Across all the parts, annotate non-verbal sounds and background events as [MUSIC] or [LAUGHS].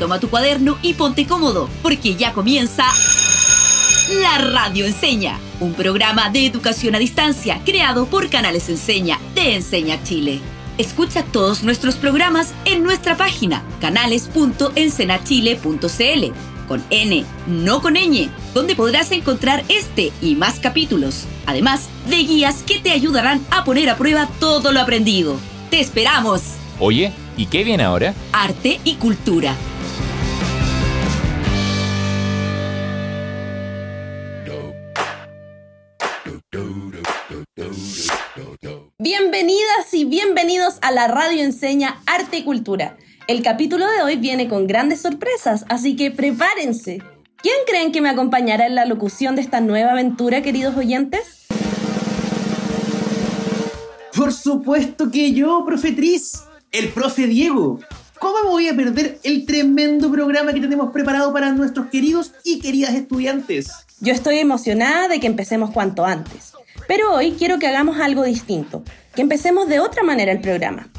Toma tu cuaderno y ponte cómodo, porque ya comienza La Radio Enseña, un programa de educación a distancia creado por Canales Enseña de Enseña Chile. Escucha todos nuestros programas en nuestra página canales.ensenachile.cl con N, no con ñ, donde podrás encontrar este y más capítulos, además de guías que te ayudarán a poner a prueba todo lo aprendido. ¡Te esperamos! Oye, ¿y qué viene ahora? Arte y cultura. Bienvenidas y bienvenidos a la Radio Enseña Arte y Cultura. El capítulo de hoy viene con grandes sorpresas, así que prepárense. ¿Quién creen que me acompañará en la locución de esta nueva aventura, queridos oyentes? Por supuesto que yo, profetriz, el profe Diego. ¿Cómo me voy a perder el tremendo programa que tenemos preparado para nuestros queridos y queridas estudiantes? Yo estoy emocionada de que empecemos cuanto antes. Pero hoy quiero que hagamos algo distinto, que empecemos de otra manera el programa.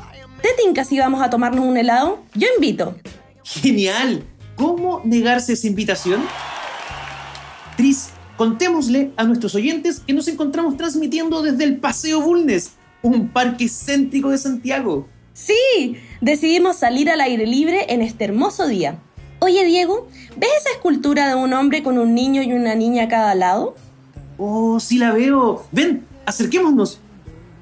¿Te tinca si vamos a tomarnos un helado? Yo invito. ¡Genial! ¿Cómo negarse esa invitación? Tris, contémosle a nuestros oyentes que nos encontramos transmitiendo desde el Paseo Bulnes, un parque céntrico de Santiago. Sí, decidimos salir al aire libre en este hermoso día. Oye Diego, ¿ves esa escultura de un hombre con un niño y una niña a cada lado? Oh, sí la veo. Ven, acerquémonos.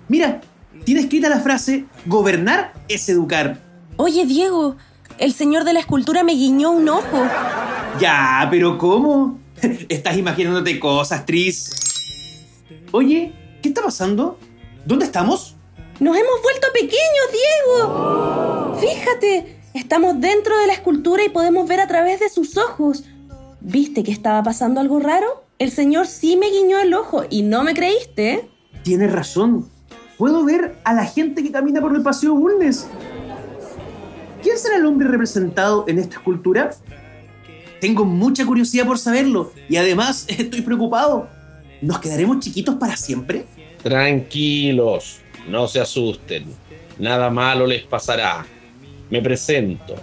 Mira, tiene escrita la frase, gobernar es educar. Oye, Diego, el señor de la escultura me guiñó un ojo. Ya, pero ¿cómo? [LAUGHS] Estás imaginándote cosas, Tris. Oye, ¿qué está pasando? ¿Dónde estamos? Nos hemos vuelto pequeños, Diego. Fíjate, estamos dentro de la escultura y podemos ver a través de sus ojos. ¿Viste que estaba pasando algo raro? El señor sí me guiñó el ojo y no me creíste. Tienes razón puedo ver a la gente que camina por el Paseo Bulnes. ¿Quién será el hombre representado en esta escultura? Tengo mucha curiosidad por saberlo y además [LAUGHS] estoy preocupado. ¿Nos quedaremos chiquitos para siempre? Tranquilos, no se asusten. Nada malo les pasará. Me presento.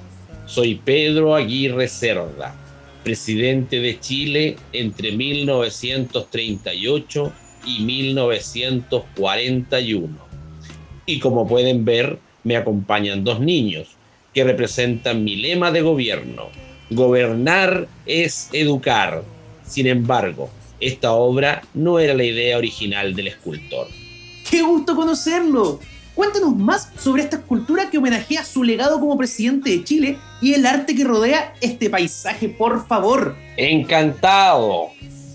Soy Pedro Aguirre Cerda, presidente de Chile entre 1938 y 1941. Y como pueden ver, me acompañan dos niños que representan mi lema de gobierno. Gobernar es educar. Sin embargo, esta obra no era la idea original del escultor. ¡Qué gusto conocerlo! Cuéntanos más sobre esta escultura que homenajea su legado como presidente de Chile y el arte que rodea este paisaje, por favor. Encantado.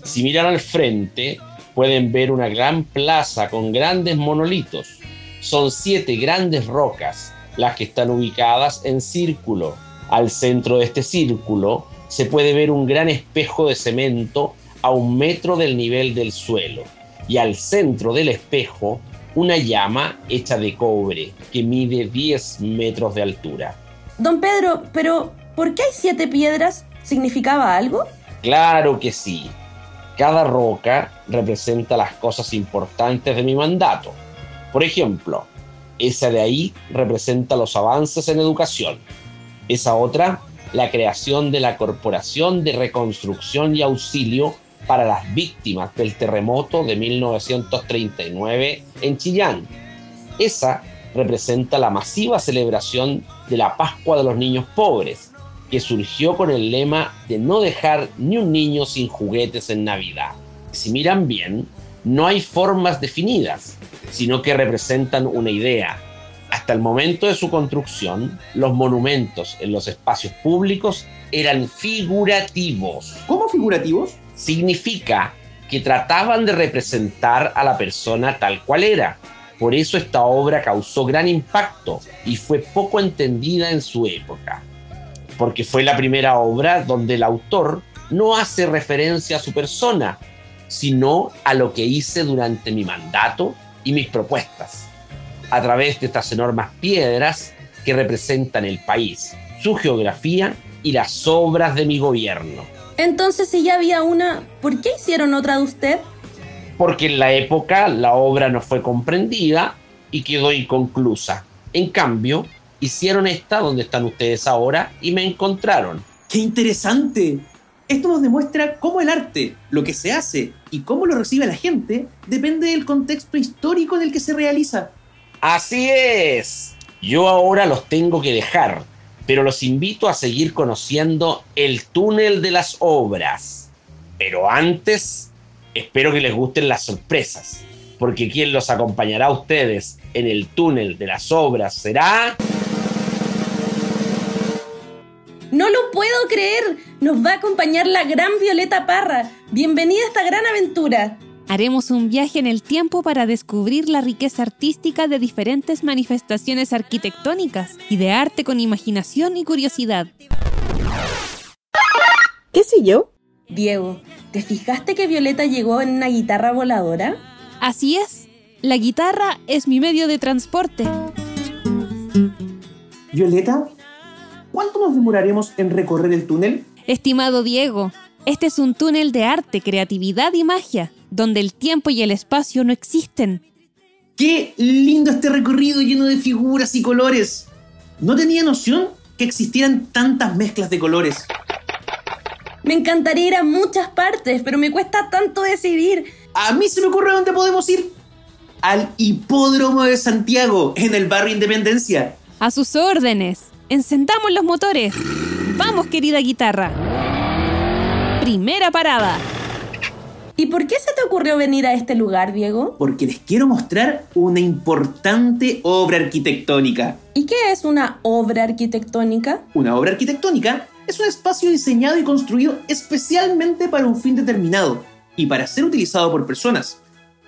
Si miran al frente, pueden ver una gran plaza con grandes monolitos. Son siete grandes rocas las que están ubicadas en círculo. Al centro de este círculo se puede ver un gran espejo de cemento a un metro del nivel del suelo y al centro del espejo una llama hecha de cobre que mide 10 metros de altura. Don Pedro, pero ¿por qué hay siete piedras? ¿Significaba algo? Claro que sí. Cada roca representa las cosas importantes de mi mandato. Por ejemplo, esa de ahí representa los avances en educación. Esa otra, la creación de la Corporación de Reconstrucción y Auxilio para las víctimas del terremoto de 1939 en Chillán. Esa representa la masiva celebración de la Pascua de los Niños Pobres, que surgió con el lema de no dejar ni un niño sin juguetes en Navidad. Si miran bien, no hay formas definidas, sino que representan una idea. Hasta el momento de su construcción, los monumentos en los espacios públicos eran figurativos. ¿Cómo figurativos? Significa que trataban de representar a la persona tal cual era. Por eso esta obra causó gran impacto y fue poco entendida en su época porque fue la primera obra donde el autor no hace referencia a su persona, sino a lo que hice durante mi mandato y mis propuestas, a través de estas enormes piedras que representan el país, su geografía y las obras de mi gobierno. Entonces, si ya había una, ¿por qué hicieron otra de usted? Porque en la época la obra no fue comprendida y quedó inconclusa. En cambio, hicieron esta donde están ustedes ahora y me encontraron. ¡Qué interesante! Esto nos demuestra cómo el arte, lo que se hace y cómo lo recibe la gente, depende del contexto histórico en el que se realiza. Así es. Yo ahora los tengo que dejar, pero los invito a seguir conociendo el túnel de las obras. Pero antes, espero que les gusten las sorpresas, porque quien los acompañará a ustedes en el túnel de las obras será... No lo puedo creer. Nos va a acompañar la gran Violeta Parra. Bienvenida a esta gran aventura. Haremos un viaje en el tiempo para descubrir la riqueza artística de diferentes manifestaciones arquitectónicas y de arte con imaginación y curiosidad. ¿Qué sé yo? Diego, ¿te fijaste que Violeta llegó en una guitarra voladora? Así es. La guitarra es mi medio de transporte. Violeta, ¿cuánto nos demoraremos en recorrer el túnel? Estimado Diego, este es un túnel de arte, creatividad y magia, donde el tiempo y el espacio no existen. ¡Qué lindo este recorrido lleno de figuras y colores! No tenía noción que existieran tantas mezclas de colores. Me encantaría ir a muchas partes, pero me cuesta tanto decidir. A mí se me ocurre dónde podemos ir. Al hipódromo de Santiago, en el barrio Independencia. A sus órdenes. Encendamos los motores. Vamos, querida guitarra. Primera parada. ¿Y por qué se te ocurrió venir a este lugar, Diego? Porque les quiero mostrar una importante obra arquitectónica. ¿Y qué es una obra arquitectónica? Una obra arquitectónica es un espacio diseñado y construido especialmente para un fin determinado y para ser utilizado por personas.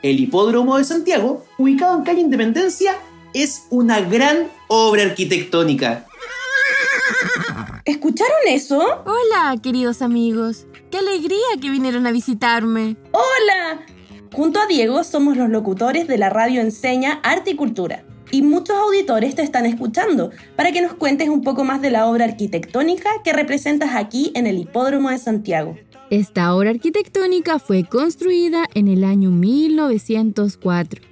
El Hipódromo de Santiago, ubicado en calle Independencia, es una gran obra arquitectónica. ¿Escucharon eso? Hola, queridos amigos. Qué alegría que vinieron a visitarme. ¡Hola! Junto a Diego somos los locutores de la radio Enseña Arte y Cultura. Y muchos auditores te están escuchando para que nos cuentes un poco más de la obra arquitectónica que representas aquí en el Hipódromo de Santiago. Esta obra arquitectónica fue construida en el año 1904.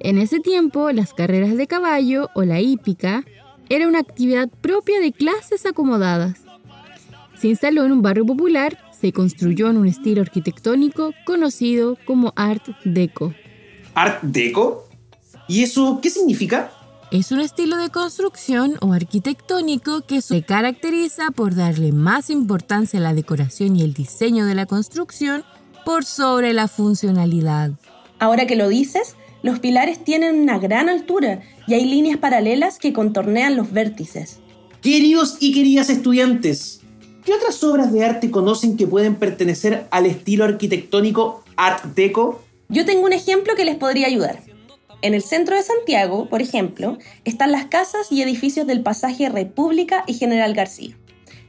En ese tiempo, las carreras de caballo o la hípica era una actividad propia de clases acomodadas. Se instaló en un barrio popular, se construyó en un estilo arquitectónico conocido como Art Deco. ¿Art Deco? ¿Y eso qué significa? Es un estilo de construcción o arquitectónico que se caracteriza por darle más importancia a la decoración y el diseño de la construcción por sobre la funcionalidad. Ahora que lo dices, los pilares tienen una gran altura y hay líneas paralelas que contornean los vértices. Queridos y queridas estudiantes, ¿qué otras obras de arte conocen que pueden pertenecer al estilo arquitectónico Art Deco? Yo tengo un ejemplo que les podría ayudar. En el centro de Santiago, por ejemplo, están las casas y edificios del pasaje República y General García.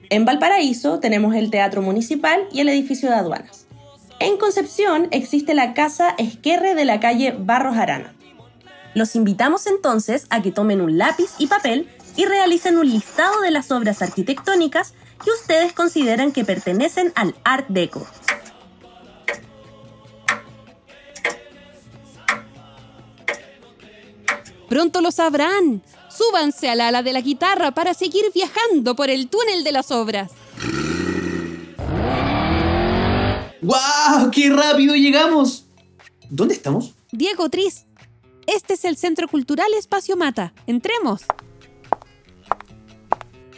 En Valparaíso tenemos el Teatro Municipal y el edificio de aduanas. En Concepción existe la Casa Esquerre de la calle Barros Arana. Los invitamos entonces a que tomen un lápiz y papel y realicen un listado de las obras arquitectónicas que ustedes consideran que pertenecen al Art Deco. Pronto lo sabrán. Súbanse al ala de la guitarra para seguir viajando por el túnel de las obras. ¡Guau! ¡Qué rápido llegamos! ¿Dónde estamos? Diego Tris, este es el Centro Cultural Espacio Mata. Entremos.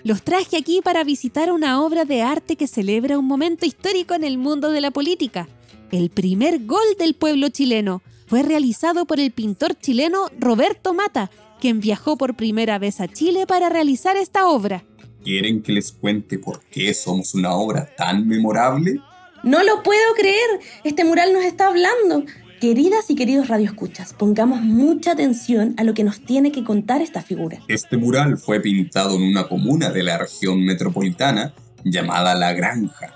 Los traje aquí para visitar una obra de arte que celebra un momento histórico en el mundo de la política. El primer gol del pueblo chileno fue realizado por el pintor chileno Roberto Mata, quien viajó por primera vez a Chile para realizar esta obra. ¿Quieren que les cuente por qué somos una obra tan memorable? No lo puedo creer. Este mural nos está hablando. Queridas y queridos radioescuchas, pongamos mucha atención a lo que nos tiene que contar esta figura. Este mural fue pintado en una comuna de la región metropolitana llamada La Granja.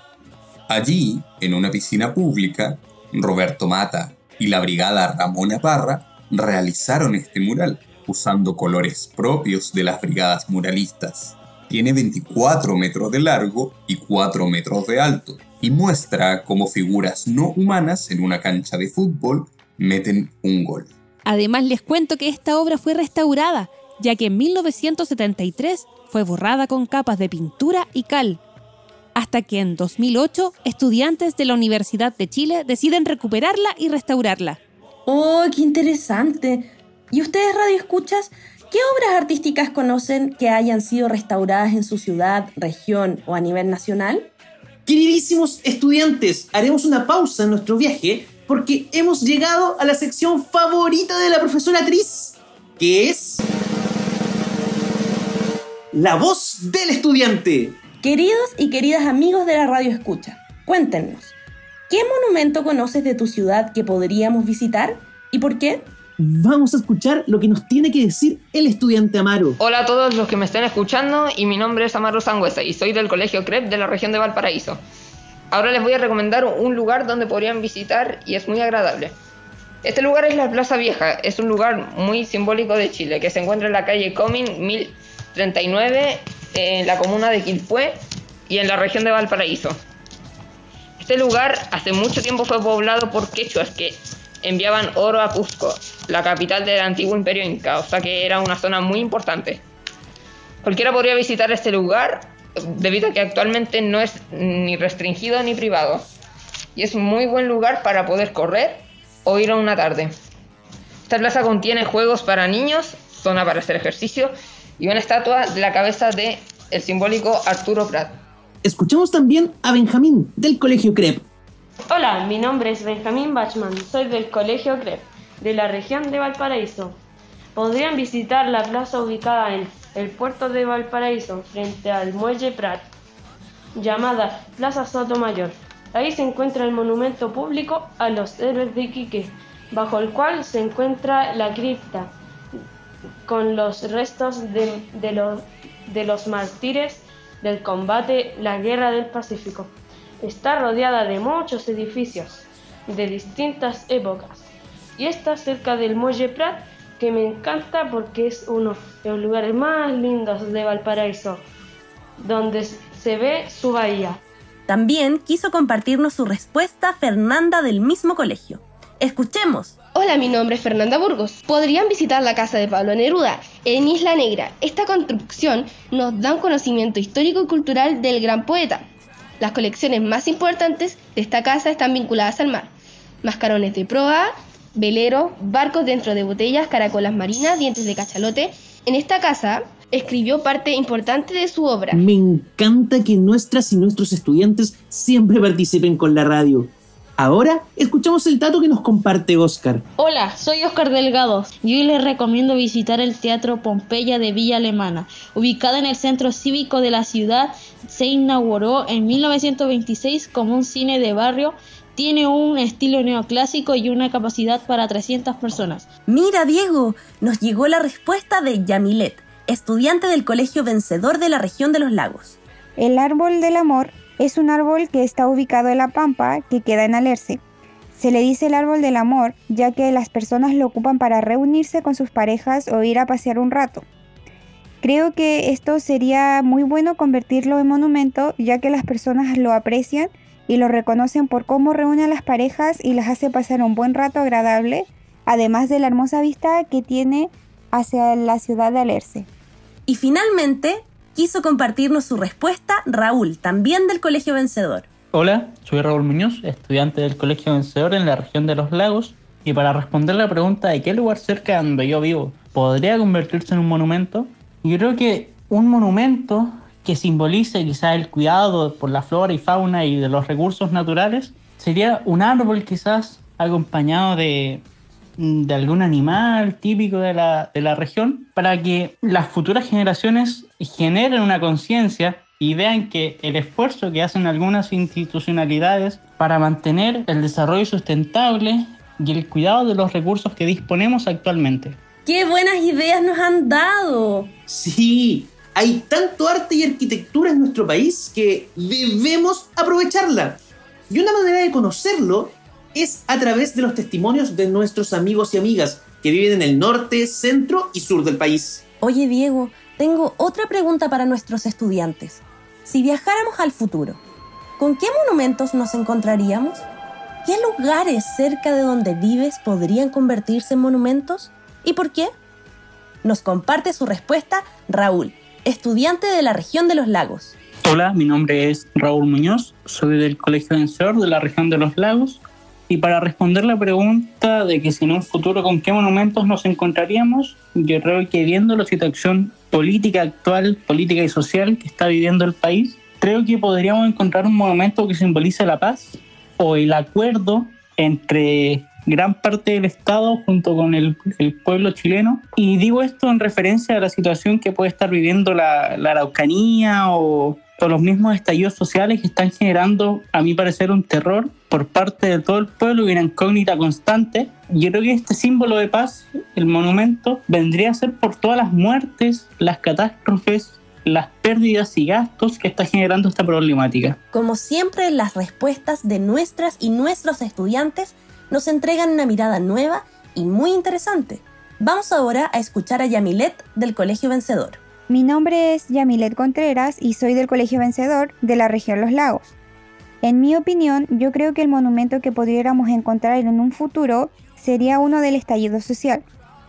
Allí, en una piscina pública, Roberto Mata y la brigada Ramona Parra realizaron este mural usando colores propios de las brigadas muralistas. Tiene 24 metros de largo y 4 metros de alto y muestra cómo figuras no humanas en una cancha de fútbol meten un gol. Además les cuento que esta obra fue restaurada ya que en 1973 fue borrada con capas de pintura y cal, hasta que en 2008 estudiantes de la Universidad de Chile deciden recuperarla y restaurarla. ¡Oh, qué interesante! ¿Y ustedes, Radio Escuchas, qué obras artísticas conocen que hayan sido restauradas en su ciudad, región o a nivel nacional? Queridísimos estudiantes, haremos una pausa en nuestro viaje porque hemos llegado a la sección favorita de la profesora Tris, que es la voz del estudiante. Queridos y queridas amigos de la radio escucha, cuéntenos, ¿qué monumento conoces de tu ciudad que podríamos visitar y por qué? Vamos a escuchar lo que nos tiene que decir el estudiante Amaro. Hola a todos los que me estén escuchando y mi nombre es Amaro Sangüesa y soy del Colegio CREP de la región de Valparaíso. Ahora les voy a recomendar un lugar donde podrían visitar y es muy agradable. Este lugar es la Plaza Vieja, es un lugar muy simbólico de Chile que se encuentra en la calle Comín 1039 en la comuna de Quilpué y en la región de Valparaíso. Este lugar hace mucho tiempo fue poblado por quechuas que enviaban oro a Cusco, la capital del antiguo imperio inca, o sea que era una zona muy importante. Cualquiera podría visitar este lugar debido a que actualmente no es ni restringido ni privado. Y es un muy buen lugar para poder correr o ir a una tarde. Esta plaza contiene juegos para niños, zona para hacer ejercicio y una estatua de la cabeza de el simbólico Arturo Prat. Escuchamos también a Benjamín del Colegio CREP. Hola, mi nombre es Benjamín Bachman, soy del Colegio CREP, de la región de Valparaíso. Podrían visitar la plaza ubicada en el puerto de Valparaíso, frente al muelle Prat, llamada Plaza Sotomayor. Ahí se encuentra el monumento público a los héroes de Iquique, bajo el cual se encuentra la cripta con los restos de, de los, de los mártires del combate la Guerra del Pacífico. Está rodeada de muchos edificios de distintas épocas y está cerca del muelle Prat que me encanta porque es uno de los lugares más lindos de Valparaíso, donde se ve su bahía. También quiso compartirnos su respuesta Fernanda del mismo colegio. Escuchemos. Hola, mi nombre es Fernanda Burgos. Podrían visitar la casa de Pablo Neruda en Isla Negra. Esta construcción nos da un conocimiento histórico y cultural del gran poeta. Las colecciones más importantes de esta casa están vinculadas al mar. Mascarones de proa, veleros, barcos dentro de botellas, caracolas marinas, dientes de cachalote. En esta casa escribió parte importante de su obra. Me encanta que nuestras y nuestros estudiantes siempre participen con la radio. Ahora escuchamos el dato que nos comparte Oscar. Hola, soy Oscar Delgado y hoy les recomiendo visitar el Teatro Pompeya de Villa Alemana. Ubicada en el centro cívico de la ciudad, se inauguró en 1926 como un cine de barrio. Tiene un estilo neoclásico y una capacidad para 300 personas. Mira, Diego, nos llegó la respuesta de Yamilet, estudiante del Colegio Vencedor de la región de los lagos. El árbol del amor es un árbol que está ubicado en la pampa que queda en Alerce. Se le dice el árbol del amor ya que las personas lo ocupan para reunirse con sus parejas o ir a pasear un rato. Creo que esto sería muy bueno convertirlo en monumento ya que las personas lo aprecian y lo reconocen por cómo reúne a las parejas y las hace pasar un buen rato agradable, además de la hermosa vista que tiene hacia la ciudad de Alerce. Y finalmente, quiso compartirnos su respuesta Raúl, también del Colegio Vencedor. Hola, soy Raúl Muñoz, estudiante del Colegio Vencedor en la región de los lagos, y para responder la pregunta de qué lugar cerca de donde yo vivo podría convertirse en un monumento, yo creo que un monumento que simbolice quizás el cuidado por la flora y fauna y de los recursos naturales sería un árbol quizás acompañado de, de algún animal típico de la, de la región para que las futuras generaciones generen una conciencia y vean que el esfuerzo que hacen algunas institucionalidades para mantener el desarrollo sustentable y el cuidado de los recursos que disponemos actualmente. ¡Qué buenas ideas nos han dado! Sí, hay tanto arte y arquitectura en nuestro país que debemos aprovecharla. Y una manera de conocerlo es a través de los testimonios de nuestros amigos y amigas que viven en el norte, centro y sur del país. Oye Diego, tengo otra pregunta para nuestros estudiantes. Si viajáramos al futuro, ¿con qué monumentos nos encontraríamos? ¿Qué lugares cerca de donde vives podrían convertirse en monumentos? ¿Y por qué? Nos comparte su respuesta Raúl, estudiante de la región de los lagos. Hola, mi nombre es Raúl Muñoz, soy del Colegio Vencedor de la región de los lagos. Y para responder la pregunta de que si en un futuro con qué monumentos nos encontraríamos, yo creo que viendo la situación política actual, política y social que está viviendo el país, creo que podríamos encontrar un monumento que simbolice la paz o el acuerdo entre gran parte del Estado junto con el, el, pueblo chileno. Y digo esto en referencia a la situación que puede estar viviendo la, la Araucanía o, o, los mismos estallidos sociales que están generando, a mi parecer, un terror por parte de todo el pueblo y una incógnita constante. Yo creo que este símbolo de paz, el monumento, vendría a ser por todas las muertes, las catástrofes, las pérdidas y gastos que está generando esta problemática. Como siempre, las respuestas de nuestras y nuestros estudiantes nos entregan una mirada nueva y muy interesante. Vamos ahora a escuchar a Yamilet del Colegio Vencedor. Mi nombre es Yamilet Contreras y soy del Colegio Vencedor de la región Los Lagos. En mi opinión, yo creo que el monumento que pudiéramos encontrar en un futuro sería uno del estallido social,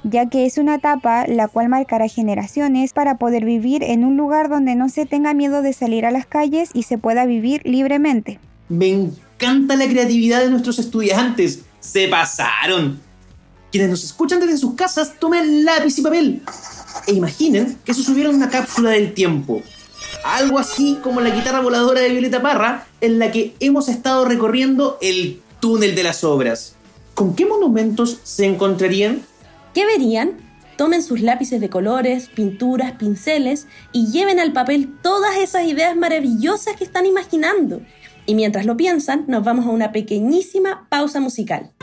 ya que es una etapa la cual marcará generaciones para poder vivir en un lugar donde no se tenga miedo de salir a las calles y se pueda vivir libremente. Me encanta la creatividad de nuestros estudiantes. Se pasaron. Quienes nos escuchan desde sus casas, tomen lápiz y papel e imaginen que se subieron una cápsula del tiempo. Algo así como la guitarra voladora de Violeta Parra, en la que hemos estado recorriendo el túnel de las obras. ¿Con qué monumentos se encontrarían? ¿Qué verían? Tomen sus lápices de colores, pinturas, pinceles y lleven al papel todas esas ideas maravillosas que están imaginando. Y mientras lo piensan, nos vamos a una pequeñísima pausa musical.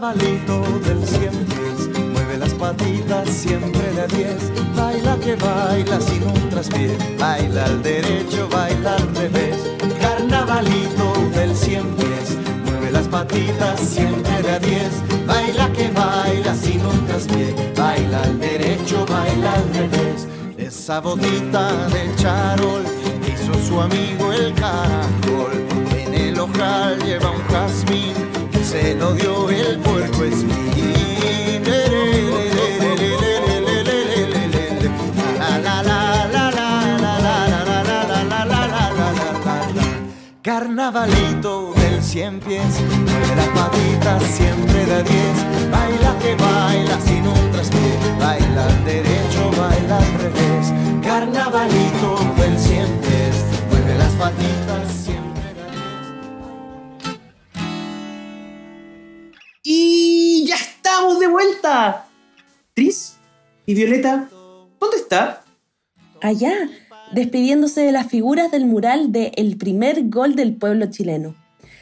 Carnavalito del cien mueve las patitas siempre de a diez. Baila que baila sin un traspié, baila al derecho, baila al revés. Carnavalito del cien mueve las patitas siempre de a diez. Baila que baila sin un traspié, baila al derecho, baila al revés. Esa botita de charol hizo su amigo el caracol. En el ojal lleva un jazmín se lo dio el puerco espín. Carnavalito del cien pies, mueve las patitas siempre de diez. Baila que baila sin un traspié, baila derecho, baila al revés. Carnavalito vuelta. Tris y Violeta, ¿dónde está? Allá, despidiéndose de las figuras del mural de El primer gol del pueblo chileno.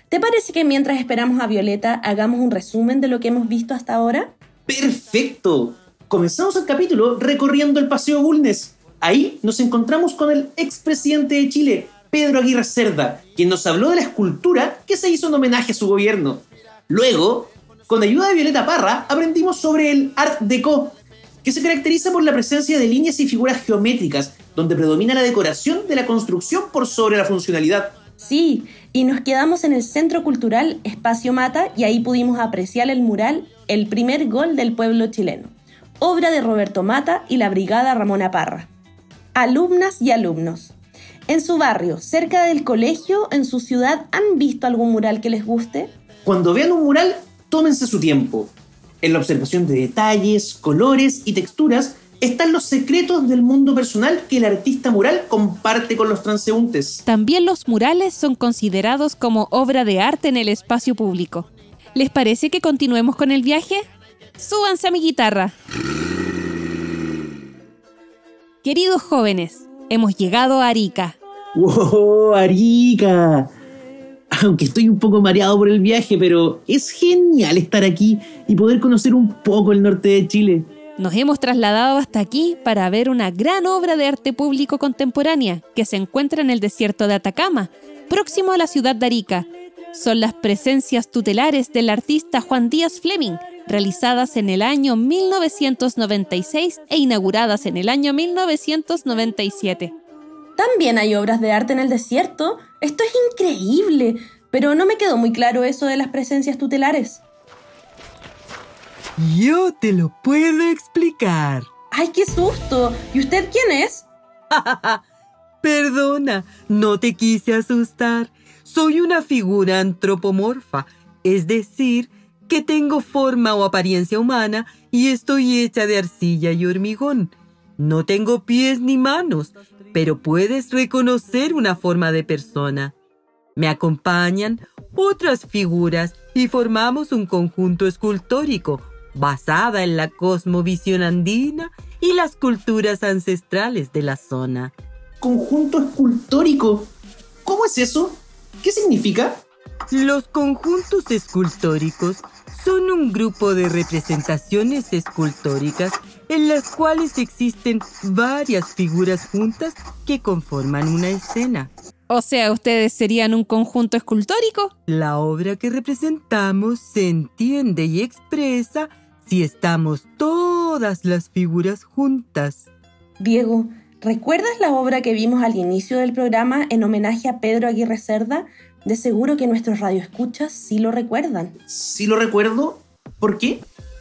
¿Te parece que mientras esperamos a Violeta hagamos un resumen de lo que hemos visto hasta ahora? Perfecto. Comenzamos el capítulo recorriendo el Paseo Bulnes. Ahí nos encontramos con el expresidente de Chile, Pedro Aguirre Cerda, quien nos habló de la escultura que se hizo en homenaje a su gobierno. Luego, con ayuda de Violeta Parra, aprendimos sobre el Art Deco, que se caracteriza por la presencia de líneas y figuras geométricas, donde predomina la decoración de la construcción por sobre la funcionalidad. Sí, y nos quedamos en el Centro Cultural Espacio Mata y ahí pudimos apreciar el mural El primer gol del pueblo chileno, obra de Roberto Mata y la Brigada Ramona Parra. Alumnas y alumnos. En su barrio, cerca del colegio, en su ciudad, ¿han visto algún mural que les guste? Cuando vean un mural, tómense su tiempo. En la observación de detalles, colores y texturas están los secretos del mundo personal que el artista mural comparte con los transeúntes. También los murales son considerados como obra de arte en el espacio público. ¿Les parece que continuemos con el viaje? Súbanse a mi guitarra. Queridos jóvenes, hemos llegado a Arica. ¡Wow! ¡Arica! [LAUGHS] Aunque estoy un poco mareado por el viaje, pero es genial estar aquí y poder conocer un poco el norte de Chile. Nos hemos trasladado hasta aquí para ver una gran obra de arte público contemporánea que se encuentra en el desierto de Atacama, próximo a la ciudad de Arica. Son las presencias tutelares del artista Juan Díaz Fleming, realizadas en el año 1996 e inauguradas en el año 1997. También hay obras de arte en el desierto. Esto es increíble, pero no me quedó muy claro eso de las presencias tutelares. Yo te lo puedo explicar. ¡Ay, qué susto! ¿Y usted quién es? [LAUGHS] Perdona, no te quise asustar. Soy una figura antropomorfa, es decir, que tengo forma o apariencia humana y estoy hecha de arcilla y hormigón. No tengo pies ni manos, pero puedes reconocer una forma de persona. Me acompañan otras figuras y formamos un conjunto escultórico basada en la cosmovisión andina y las culturas ancestrales de la zona. ¿Conjunto escultórico? ¿Cómo es eso? ¿Qué significa? Los conjuntos escultóricos son un grupo de representaciones escultóricas en las cuales existen varias figuras juntas que conforman una escena. O sea, ¿ustedes serían un conjunto escultórico? La obra que representamos se entiende y expresa si estamos todas las figuras juntas. Diego, ¿recuerdas la obra que vimos al inicio del programa en homenaje a Pedro Aguirre Cerda? De seguro que nuestros radioescuchas sí lo recuerdan. Sí lo recuerdo. ¿Por qué?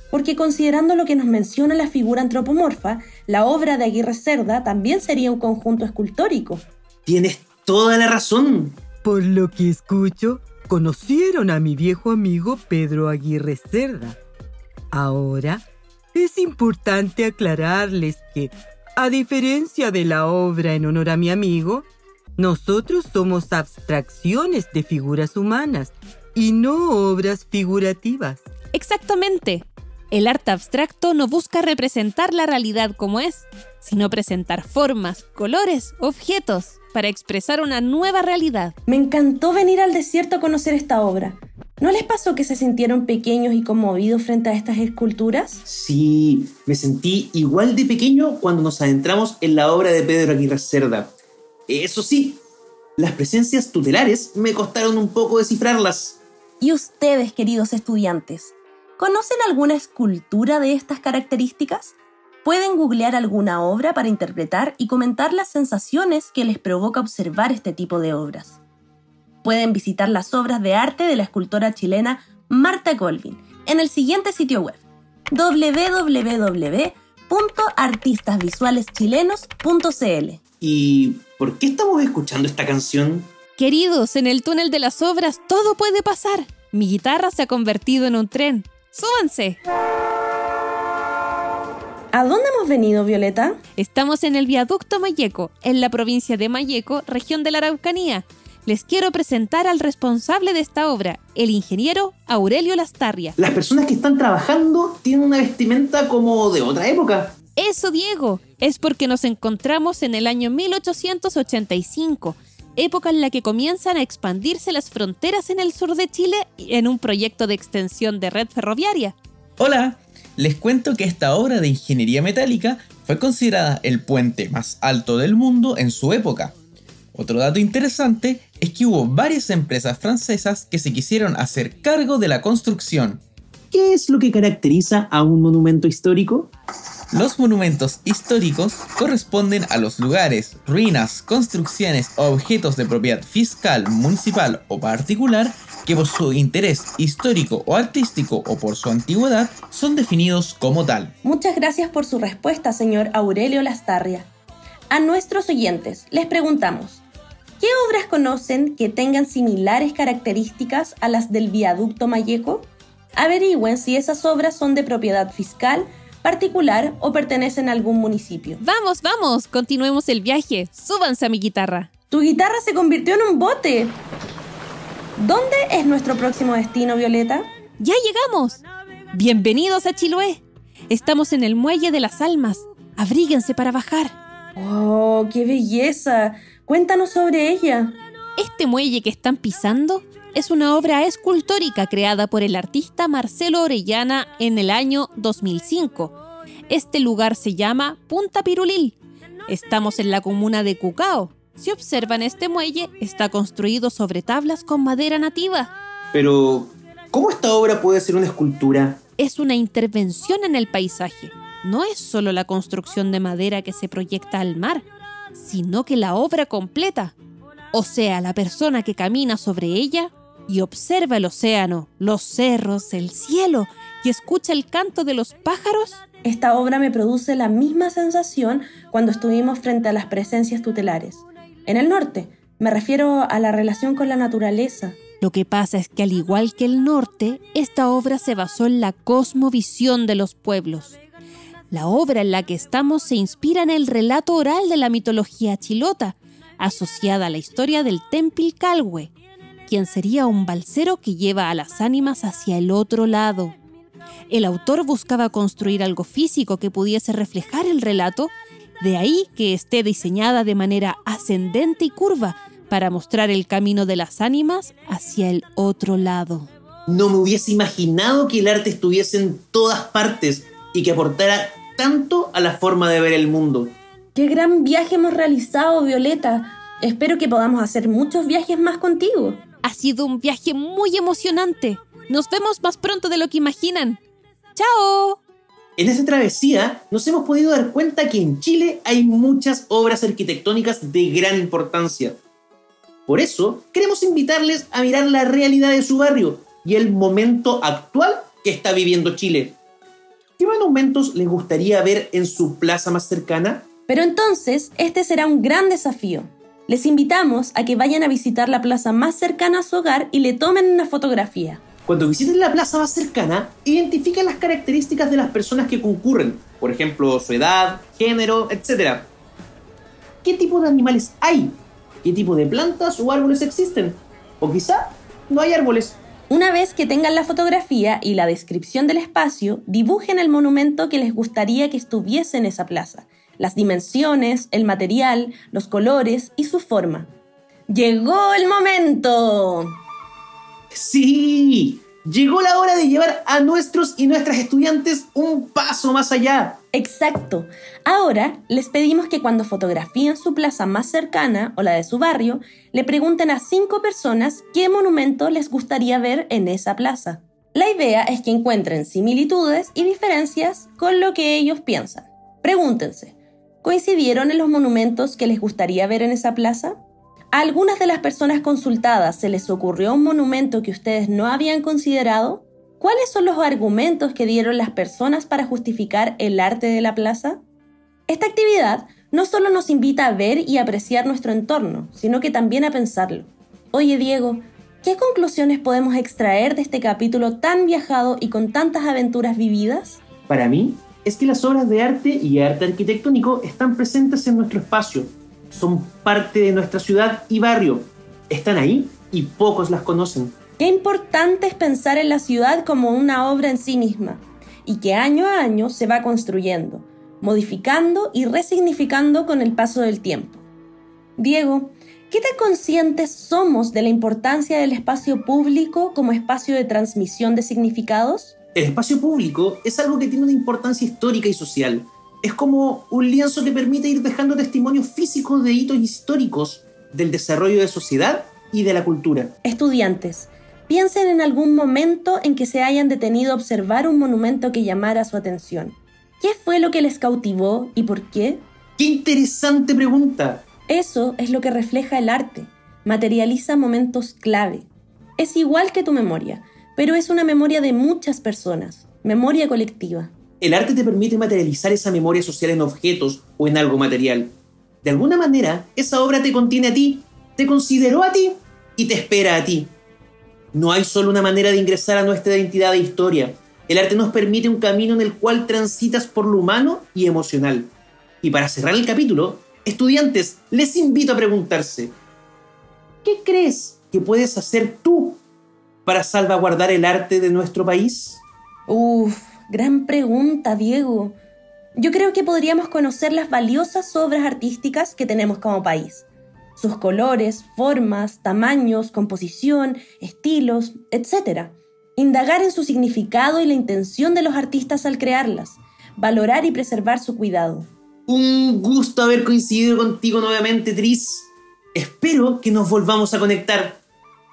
Porque considerando lo que nos menciona la figura antropomorfa, la obra de Aguirre Cerda también sería un conjunto escultórico. Tienes toda la razón. Por lo que escucho, conocieron a mi viejo amigo Pedro Aguirre Cerda. Ahora, es importante aclararles que, a diferencia de la obra en honor a mi amigo, nosotros somos abstracciones de figuras humanas y no obras figurativas. Exactamente. El arte abstracto no busca representar la realidad como es, sino presentar formas, colores, objetos para expresar una nueva realidad. Me encantó venir al desierto a conocer esta obra. ¿No les pasó que se sintieron pequeños y conmovidos frente a estas esculturas? Sí, me sentí igual de pequeño cuando nos adentramos en la obra de Pedro Aguirre Cerda. Eso sí, las presencias tutelares me costaron un poco descifrarlas. ¿Y ustedes, queridos estudiantes, conocen alguna escultura de estas características? Pueden googlear alguna obra para interpretar y comentar las sensaciones que les provoca observar este tipo de obras. Pueden visitar las obras de arte de la escultora chilena Marta Colvin en el siguiente sitio web www.artistasvisualeschilenos.cl. ¿Y por qué estamos escuchando esta canción? Queridos, en el túnel de las obras todo puede pasar. Mi guitarra se ha convertido en un tren. ¡Súbanse! ¿A dónde hemos venido, Violeta? Estamos en el viaducto Mayeco, en la provincia de Mayeco, región de la Araucanía. Les quiero presentar al responsable de esta obra, el ingeniero Aurelio Lastarria. Las personas que están trabajando tienen una vestimenta como de otra época. Eso, Diego, es porque nos encontramos en el año 1885, época en la que comienzan a expandirse las fronteras en el sur de Chile en un proyecto de extensión de red ferroviaria. Hola, les cuento que esta obra de ingeniería metálica fue considerada el puente más alto del mundo en su época. Otro dato interesante es que hubo varias empresas francesas que se quisieron hacer cargo de la construcción. ¿Qué es lo que caracteriza a un monumento histórico? Los monumentos históricos corresponden a los lugares, ruinas, construcciones o objetos de propiedad fiscal, municipal o particular que por su interés histórico o artístico o por su antigüedad son definidos como tal. Muchas gracias por su respuesta, señor Aurelio Lastarria. A nuestros oyentes les preguntamos, ¿qué obras conocen que tengan similares características a las del viaducto Mayeco? Averigüen si esas obras son de propiedad fiscal, particular o pertenecen a algún municipio. Vamos, vamos, continuemos el viaje. Súbanse a mi guitarra. Tu guitarra se convirtió en un bote. ¿Dónde es nuestro próximo destino, Violeta? Ya llegamos. Bienvenidos a Chiloé. Estamos en el Muelle de las Almas. Abríguense para bajar. ¡Oh, qué belleza! Cuéntanos sobre ella. Este muelle que están pisando es una obra escultórica creada por el artista Marcelo Orellana en el año 2005. Este lugar se llama Punta Pirulil. Estamos en la comuna de Cucao. Si observan este muelle, está construido sobre tablas con madera nativa. Pero, ¿cómo esta obra puede ser una escultura? Es una intervención en el paisaje. No es solo la construcción de madera que se proyecta al mar, sino que la obra completa. O sea, la persona que camina sobre ella y observa el océano, los cerros, el cielo y escucha el canto de los pájaros. Esta obra me produce la misma sensación cuando estuvimos frente a las presencias tutelares. En el norte, me refiero a la relación con la naturaleza. Lo que pasa es que al igual que el norte, esta obra se basó en la cosmovisión de los pueblos. La obra en la que estamos se inspira en el relato oral de la mitología chilota, asociada a la historia del Tempil Calwe, quien sería un balsero que lleva a las ánimas hacia el otro lado. El autor buscaba construir algo físico que pudiese reflejar el relato, de ahí que esté diseñada de manera ascendente y curva para mostrar el camino de las ánimas hacia el otro lado. No me hubiese imaginado que el arte estuviese en todas partes y que aportara tanto a la forma de ver el mundo. ¡Qué gran viaje hemos realizado, Violeta! Espero que podamos hacer muchos viajes más contigo. Ha sido un viaje muy emocionante. Nos vemos más pronto de lo que imaginan. ¡Chao! En esta travesía nos hemos podido dar cuenta que en Chile hay muchas obras arquitectónicas de gran importancia. Por eso, queremos invitarles a mirar la realidad de su barrio y el momento actual que está viviendo Chile. ¿Qué monumentos les gustaría ver en su plaza más cercana? Pero entonces, este será un gran desafío. Les invitamos a que vayan a visitar la plaza más cercana a su hogar y le tomen una fotografía. Cuando visiten la plaza más cercana, identifiquen las características de las personas que concurren, por ejemplo, su edad, género, etc. ¿Qué tipo de animales hay? ¿Qué tipo de plantas o árboles existen? O quizá no hay árboles. Una vez que tengan la fotografía y la descripción del espacio, dibujen el monumento que les gustaría que estuviese en esa plaza, las dimensiones, el material, los colores y su forma. ¡Llegó el momento! Sí, llegó la hora de llevar a nuestros y nuestras estudiantes un paso más allá. Exacto. Ahora les pedimos que cuando fotografíen su plaza más cercana o la de su barrio, le pregunten a cinco personas qué monumento les gustaría ver en esa plaza. La idea es que encuentren similitudes y diferencias con lo que ellos piensan. Pregúntense, ¿coincidieron en los monumentos que les gustaría ver en esa plaza? ¿A algunas de las personas consultadas se les ocurrió un monumento que ustedes no habían considerado? ¿Cuáles son los argumentos que dieron las personas para justificar el arte de la plaza? Esta actividad no solo nos invita a ver y apreciar nuestro entorno, sino que también a pensarlo. Oye Diego, ¿qué conclusiones podemos extraer de este capítulo tan viajado y con tantas aventuras vividas? Para mí, es que las obras de arte y arte arquitectónico están presentes en nuestro espacio, son parte de nuestra ciudad y barrio. Están ahí y pocos las conocen. Qué importante es pensar en la ciudad como una obra en sí misma y que año a año se va construyendo, modificando y resignificando con el paso del tiempo. Diego, ¿qué tan conscientes somos de la importancia del espacio público como espacio de transmisión de significados? El espacio público es algo que tiene una importancia histórica y social es como un lienzo que permite ir dejando testimonios físicos de hitos históricos del desarrollo de sociedad y de la cultura. Estudiantes, piensen en algún momento en que se hayan detenido a observar un monumento que llamara su atención. ¿Qué fue lo que les cautivó y por qué? ¡Qué interesante pregunta! Eso es lo que refleja el arte. Materializa momentos clave. Es igual que tu memoria, pero es una memoria de muchas personas, memoria colectiva. El arte te permite materializar esa memoria social en objetos o en algo material. De alguna manera, esa obra te contiene a ti, te consideró a ti y te espera a ti. No hay solo una manera de ingresar a nuestra identidad e historia. El arte nos permite un camino en el cual transitas por lo humano y emocional. Y para cerrar el capítulo, estudiantes, les invito a preguntarse, ¿qué crees que puedes hacer tú para salvaguardar el arte de nuestro país? Uf, Gran pregunta, Diego. Yo creo que podríamos conocer las valiosas obras artísticas que tenemos como país. Sus colores, formas, tamaños, composición, estilos, etc. Indagar en su significado y la intención de los artistas al crearlas. valorar y preservar su cuidado. Un gusto haber coincidido contigo nuevamente, Tris. Espero que nos volvamos a conectar.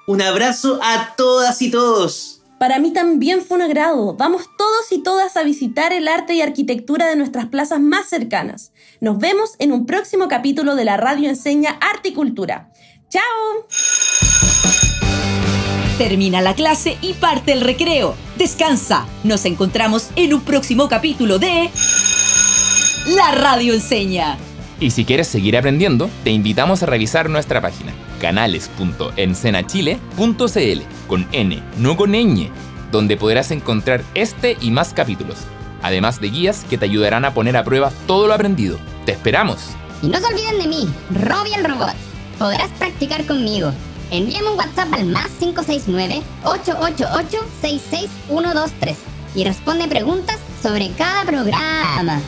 Un abrazo a todas y todos. Para mí también fue un agrado. Vamos todos y todas a visitar el arte y arquitectura de nuestras plazas más cercanas. Nos vemos en un próximo capítulo de la radio enseña Arte y Cultura. ¡Chao! Termina la clase y parte el recreo. Descansa. Nos encontramos en un próximo capítulo de La Radio Enseña. Y si quieres seguir aprendiendo, te invitamos a revisar nuestra página canales.encenachile.cl con N, no con ñ, donde podrás encontrar este y más capítulos, además de guías que te ayudarán a poner a prueba todo lo aprendido. ¡Te esperamos! Y no se olviden de mí, Robbie el Robot. Podrás practicar conmigo. Envíame un WhatsApp al más 569-888-66123 y responde preguntas sobre cada programa.